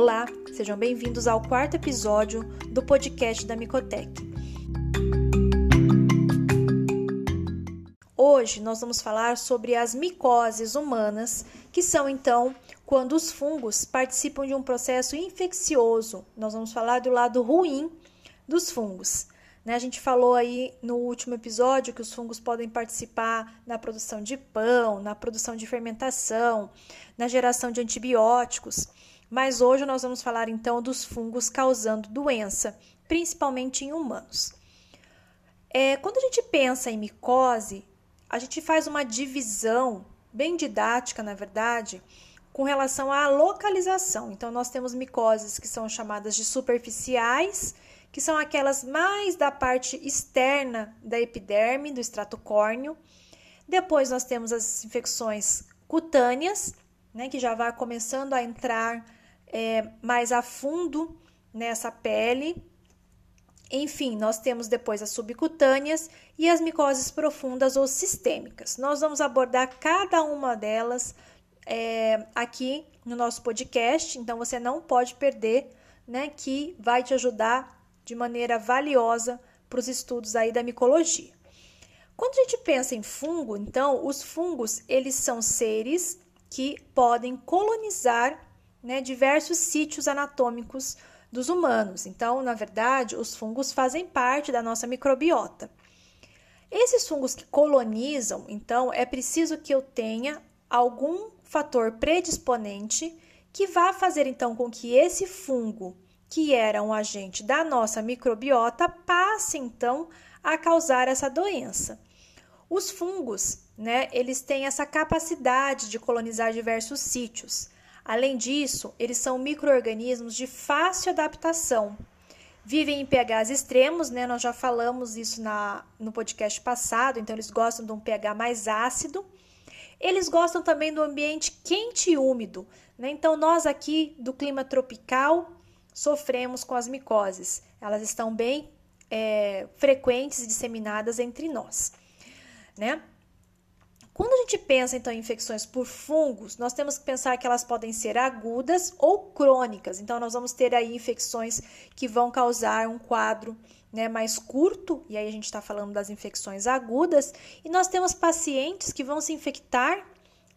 Olá, sejam bem-vindos ao quarto episódio do podcast da Micotec. Hoje nós vamos falar sobre as micoses humanas, que são então quando os fungos participam de um processo infeccioso. Nós vamos falar do lado ruim dos fungos. Né? A gente falou aí no último episódio que os fungos podem participar na produção de pão, na produção de fermentação, na geração de antibióticos. Mas hoje nós vamos falar então dos fungos causando doença, principalmente em humanos. É, quando a gente pensa em micose, a gente faz uma divisão bem didática, na verdade, com relação à localização. Então, nós temos micoses que são chamadas de superficiais, que são aquelas mais da parte externa da epiderme, do estrato córneo. Depois, nós temos as infecções cutâneas, né, que já vai começando a entrar é, mais a fundo nessa pele. Enfim, nós temos depois as subcutâneas e as micoses profundas ou sistêmicas. Nós vamos abordar cada uma delas é, aqui no nosso podcast, então você não pode perder, né? Que vai te ajudar de maneira valiosa para os estudos aí da micologia. Quando a gente pensa em fungo, então, os fungos, eles são seres que podem colonizar né, diversos sítios anatômicos dos humanos. Então, na verdade, os fungos fazem parte da nossa microbiota. Esses fungos que colonizam, então, é preciso que eu tenha algum fator predisponente que vá fazer então com que esse fungo, que era um agente da nossa microbiota, passe então a causar essa doença. Os fungos, né, eles têm essa capacidade de colonizar diversos sítios. Além disso, eles são microorganismos de fácil adaptação. Vivem em pHs extremos, né? Nós já falamos isso na, no podcast passado, então eles gostam de um pH mais ácido. Eles gostam também do ambiente quente e úmido, né? Então nós aqui do clima tropical sofremos com as micoses. Elas estão bem é, frequentes e disseminadas entre nós, né? Quando a gente pensa então em infecções por fungos, nós temos que pensar que elas podem ser agudas ou crônicas. Então, nós vamos ter aí infecções que vão causar um quadro né, mais curto, e aí a gente está falando das infecções agudas, e nós temos pacientes que vão se infectar,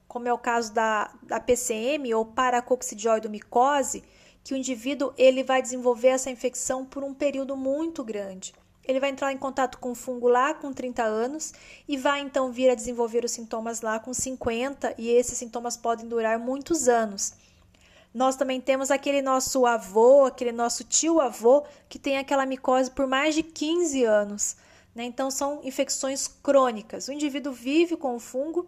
como é o caso da, da PCM ou paracoccidioidomicose, que o indivíduo ele vai desenvolver essa infecção por um período muito grande. Ele vai entrar em contato com o fungo lá com 30 anos e vai então vir a desenvolver os sintomas lá com 50, e esses sintomas podem durar muitos anos. Nós também temos aquele nosso avô, aquele nosso tio-avô, que tem aquela micose por mais de 15 anos. Né? Então, são infecções crônicas. O indivíduo vive com o fungo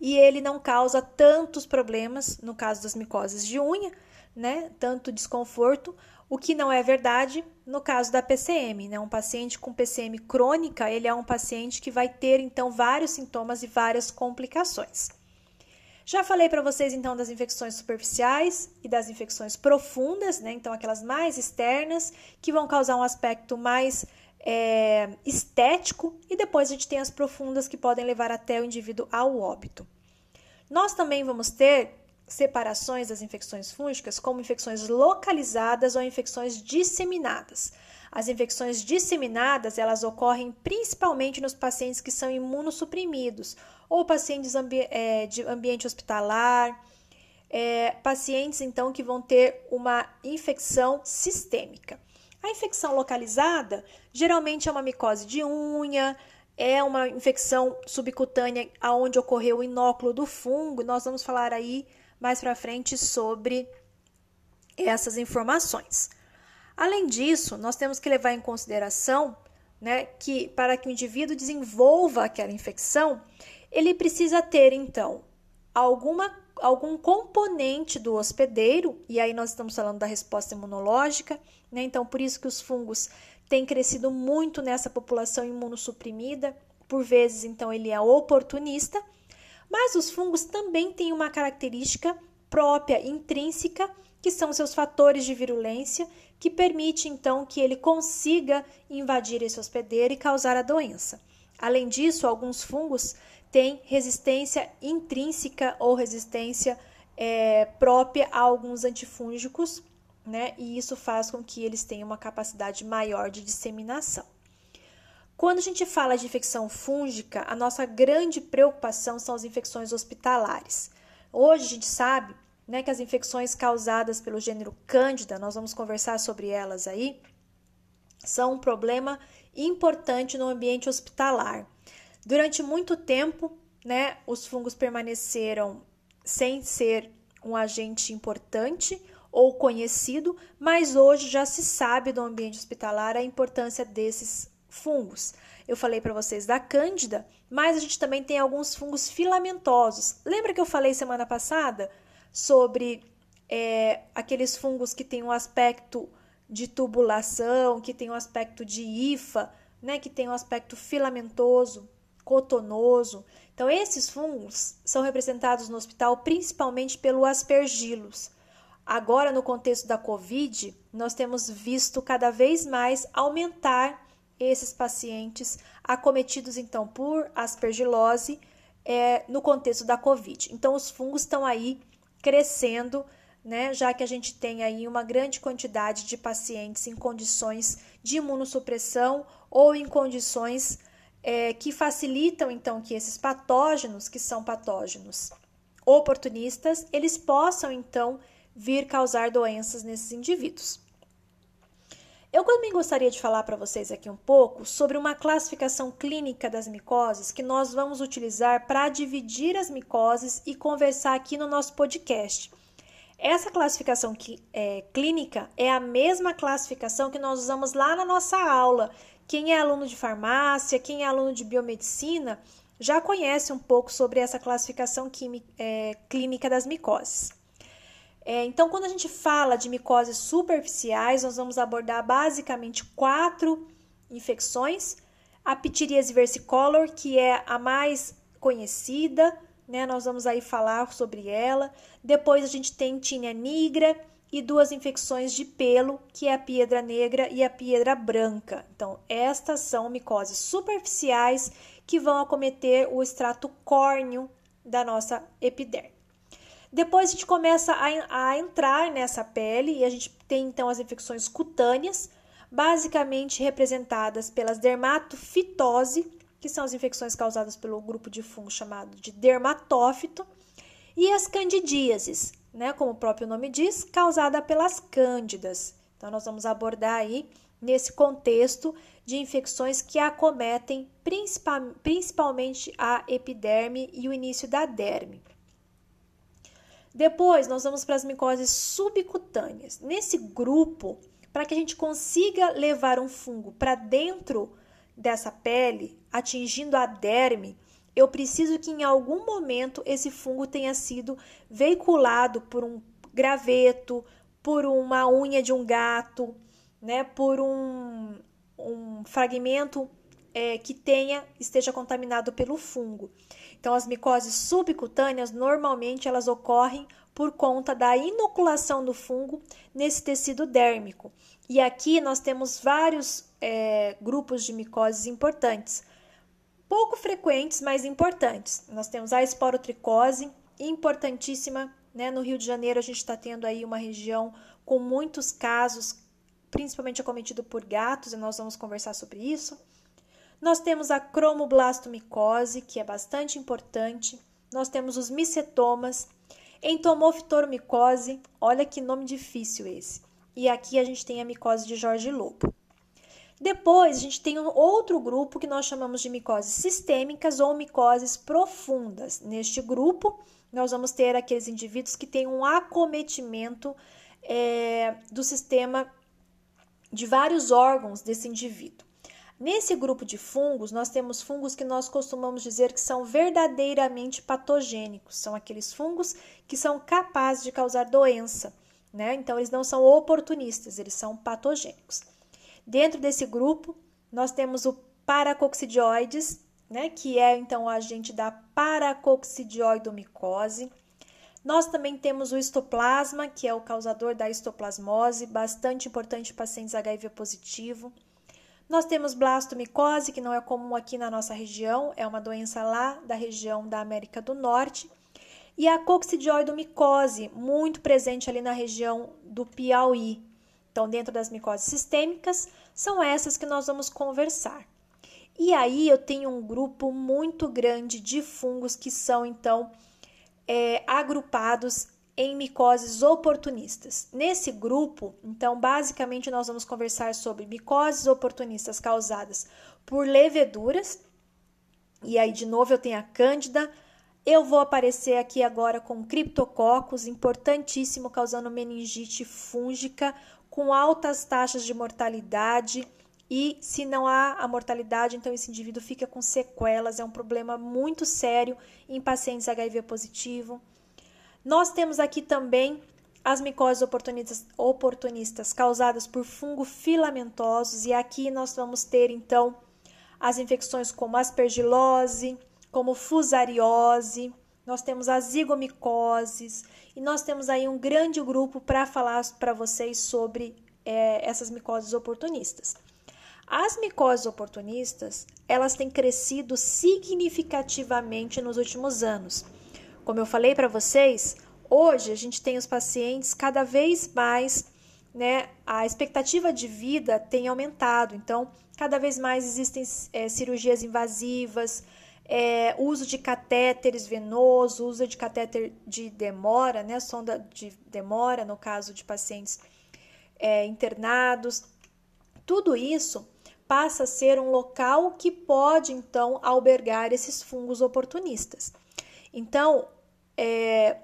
e ele não causa tantos problemas, no caso das micoses de unha, né? tanto desconforto, o que não é verdade no caso da PCM, né? Um paciente com PCM crônica, ele é um paciente que vai ter então vários sintomas e várias complicações. Já falei para vocês então das infecções superficiais e das infecções profundas, né? Então aquelas mais externas que vão causar um aspecto mais é, estético e depois a gente tem as profundas que podem levar até o indivíduo ao óbito. Nós também vamos ter separações das infecções fúngicas como infecções localizadas ou infecções disseminadas. As infecções disseminadas, elas ocorrem principalmente nos pacientes que são imunossuprimidos ou pacientes ambi é, de ambiente hospitalar, é, pacientes então que vão ter uma infecção sistêmica. A infecção localizada geralmente é uma micose de unha, é uma infecção subcutânea aonde ocorreu o inóculo do fungo. Nós vamos falar aí mais para frente sobre essas informações. Além disso, nós temos que levar em consideração né, que para que o indivíduo desenvolva aquela infecção, ele precisa ter então alguma algum componente do hospedeiro, e aí nós estamos falando da resposta imunológica, né? Então, por isso que os fungos têm crescido muito nessa população imunossuprimida, por vezes, então, ele é oportunista, mas os fungos também têm uma característica própria, intrínseca, que são seus fatores de virulência, que permite então que ele consiga invadir esse hospedeiro e causar a doença. Além disso, alguns fungos têm resistência intrínseca ou resistência é, própria a alguns antifúngicos, né? E isso faz com que eles tenham uma capacidade maior de disseminação. Quando a gente fala de infecção fúngica, a nossa grande preocupação são as infecções hospitalares. Hoje a gente sabe né, que as infecções causadas pelo gênero Cândida, nós vamos conversar sobre elas aí, são um problema importante no ambiente hospitalar. Durante muito tempo, né, os fungos permaneceram sem ser um agente importante ou conhecido, mas hoje já se sabe do ambiente hospitalar a importância desses fungos. Eu falei para vocês da Cândida, mas a gente também tem alguns fungos filamentosos. Lembra que eu falei semana passada sobre é, aqueles fungos que têm um aspecto de tubulação, que tem um aspecto de hifa, né, que tem um aspecto filamentoso, cotonoso. Então, esses fungos são representados no hospital principalmente pelo aspergillus. Agora, no contexto da Covid, nós temos visto cada vez mais aumentar esses pacientes acometidos então por aspergilose é, no contexto da Covid. Então, os fungos estão aí crescendo, né, já que a gente tem aí uma grande quantidade de pacientes em condições de imunossupressão ou em condições é, que facilitam então que esses patógenos, que são patógenos oportunistas, eles possam então vir causar doenças nesses indivíduos. Eu também gostaria de falar para vocês aqui um pouco sobre uma classificação clínica das micoses que nós vamos utilizar para dividir as micoses e conversar aqui no nosso podcast. Essa classificação é, clínica é a mesma classificação que nós usamos lá na nossa aula. Quem é aluno de farmácia, quem é aluno de biomedicina, já conhece um pouco sobre essa classificação química, é, clínica das micoses. É, então, quando a gente fala de micoses superficiais, nós vamos abordar basicamente quatro infecções. A pitiríase versicolor, que é a mais conhecida, né? Nós vamos aí falar sobre ela. Depois a gente tem tinea nigra e duas infecções de pelo, que é a piedra negra e a piedra branca. Então, estas são micoses superficiais que vão acometer o extrato córneo da nossa epiderme. Depois a gente começa a, a entrar nessa pele e a gente tem então as infecções cutâneas, basicamente representadas pelas dermatofitose, que são as infecções causadas pelo grupo de fungo chamado de dermatófito, e as candidíases, né, como o próprio nome diz, causada pelas cândidas. Então nós vamos abordar aí nesse contexto de infecções que acometem principal, principalmente a epiderme e o início da derme. Depois, nós vamos para as micoses subcutâneas. Nesse grupo, para que a gente consiga levar um fungo para dentro dessa pele, atingindo a derme, eu preciso que em algum momento esse fungo tenha sido veiculado por um graveto, por uma unha de um gato, né, por um, um fragmento é, que tenha esteja contaminado pelo fungo. Então, as micoses subcutâneas normalmente elas ocorrem por conta da inoculação do fungo nesse tecido dérmico. E aqui nós temos vários é, grupos de micoses importantes, pouco frequentes, mas importantes. Nós temos a esporotricose, importantíssima, né? No Rio de Janeiro a gente está tendo aí uma região com muitos casos, principalmente acometido por gatos, e nós vamos conversar sobre isso. Nós temos a cromoblastomicose, que é bastante importante. Nós temos os micetomas, entomoftormicose, olha que nome difícil esse. E aqui a gente tem a micose de Jorge Lobo. Depois, a gente tem um outro grupo que nós chamamos de micoses sistêmicas ou micoses profundas. Neste grupo, nós vamos ter aqueles indivíduos que têm um acometimento é, do sistema de vários órgãos desse indivíduo. Nesse grupo de fungos, nós temos fungos que nós costumamos dizer que são verdadeiramente patogênicos, são aqueles fungos que são capazes de causar doença, né? Então, eles não são oportunistas, eles são patogênicos. Dentro desse grupo, nós temos o paracoccidioides, né, que é então o agente da paracoccidioidomicose. Nós também temos o histoplasma, que é o causador da histoplasmose, bastante importante em pacientes HIV positivo. Nós temos blastomicose, que não é comum aqui na nossa região, é uma doença lá da região da América do Norte. e a coccidioidomicose, muito presente ali na região do Piauí. Então, dentro das micoses sistêmicas, são essas que nós vamos conversar. E aí eu tenho um grupo muito grande de fungos que são então é, agrupados em micoses oportunistas. Nesse grupo, então, basicamente nós vamos conversar sobre micoses oportunistas causadas por leveduras. E aí, de novo, eu tenho a cândida. Eu vou aparecer aqui agora com criptococcus, importantíssimo, causando meningite fúngica, com altas taxas de mortalidade. E se não há a mortalidade, então esse indivíduo fica com sequelas, é um problema muito sério em pacientes HIV positivo. Nós temos aqui também as micoses oportunistas, oportunistas causadas por fungo filamentosos, e aqui nós vamos ter então as infecções como aspergilose, como fusariose, nós temos a zigomicoses, e nós temos aí um grande grupo para falar para vocês sobre é, essas micoses oportunistas. As micoses oportunistas, elas têm crescido significativamente nos últimos anos. Como eu falei para vocês, hoje a gente tem os pacientes cada vez mais, né? A expectativa de vida tem aumentado, então cada vez mais existem é, cirurgias invasivas, é, uso de catéteres venoso, uso de catéter de demora, né? Sonda de demora no caso de pacientes é, internados. Tudo isso passa a ser um local que pode então albergar esses fungos oportunistas. Então, é,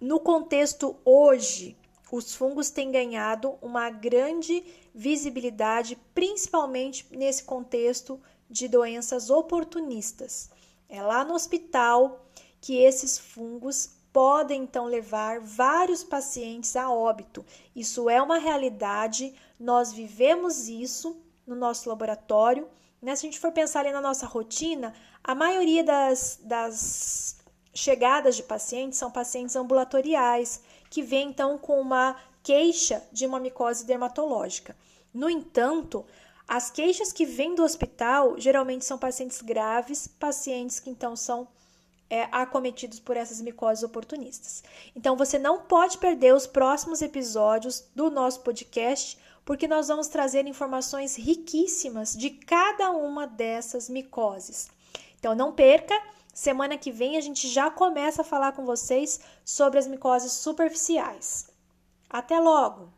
no contexto hoje, os fungos têm ganhado uma grande visibilidade, principalmente nesse contexto de doenças oportunistas. É lá no hospital que esses fungos podem então levar vários pacientes a óbito. Isso é uma realidade, nós vivemos isso no nosso laboratório. Né? Se a gente for pensar ali na nossa rotina, a maioria das, das chegadas de pacientes são pacientes ambulatoriais, que vêm então com uma queixa de uma micose dermatológica. No entanto, as queixas que vêm do hospital geralmente são pacientes graves, pacientes que então são é, acometidos por essas micoses oportunistas. Então você não pode perder os próximos episódios do nosso podcast, porque nós vamos trazer informações riquíssimas de cada uma dessas micoses. Então não perca, semana que vem a gente já começa a falar com vocês sobre as micoses superficiais. Até logo!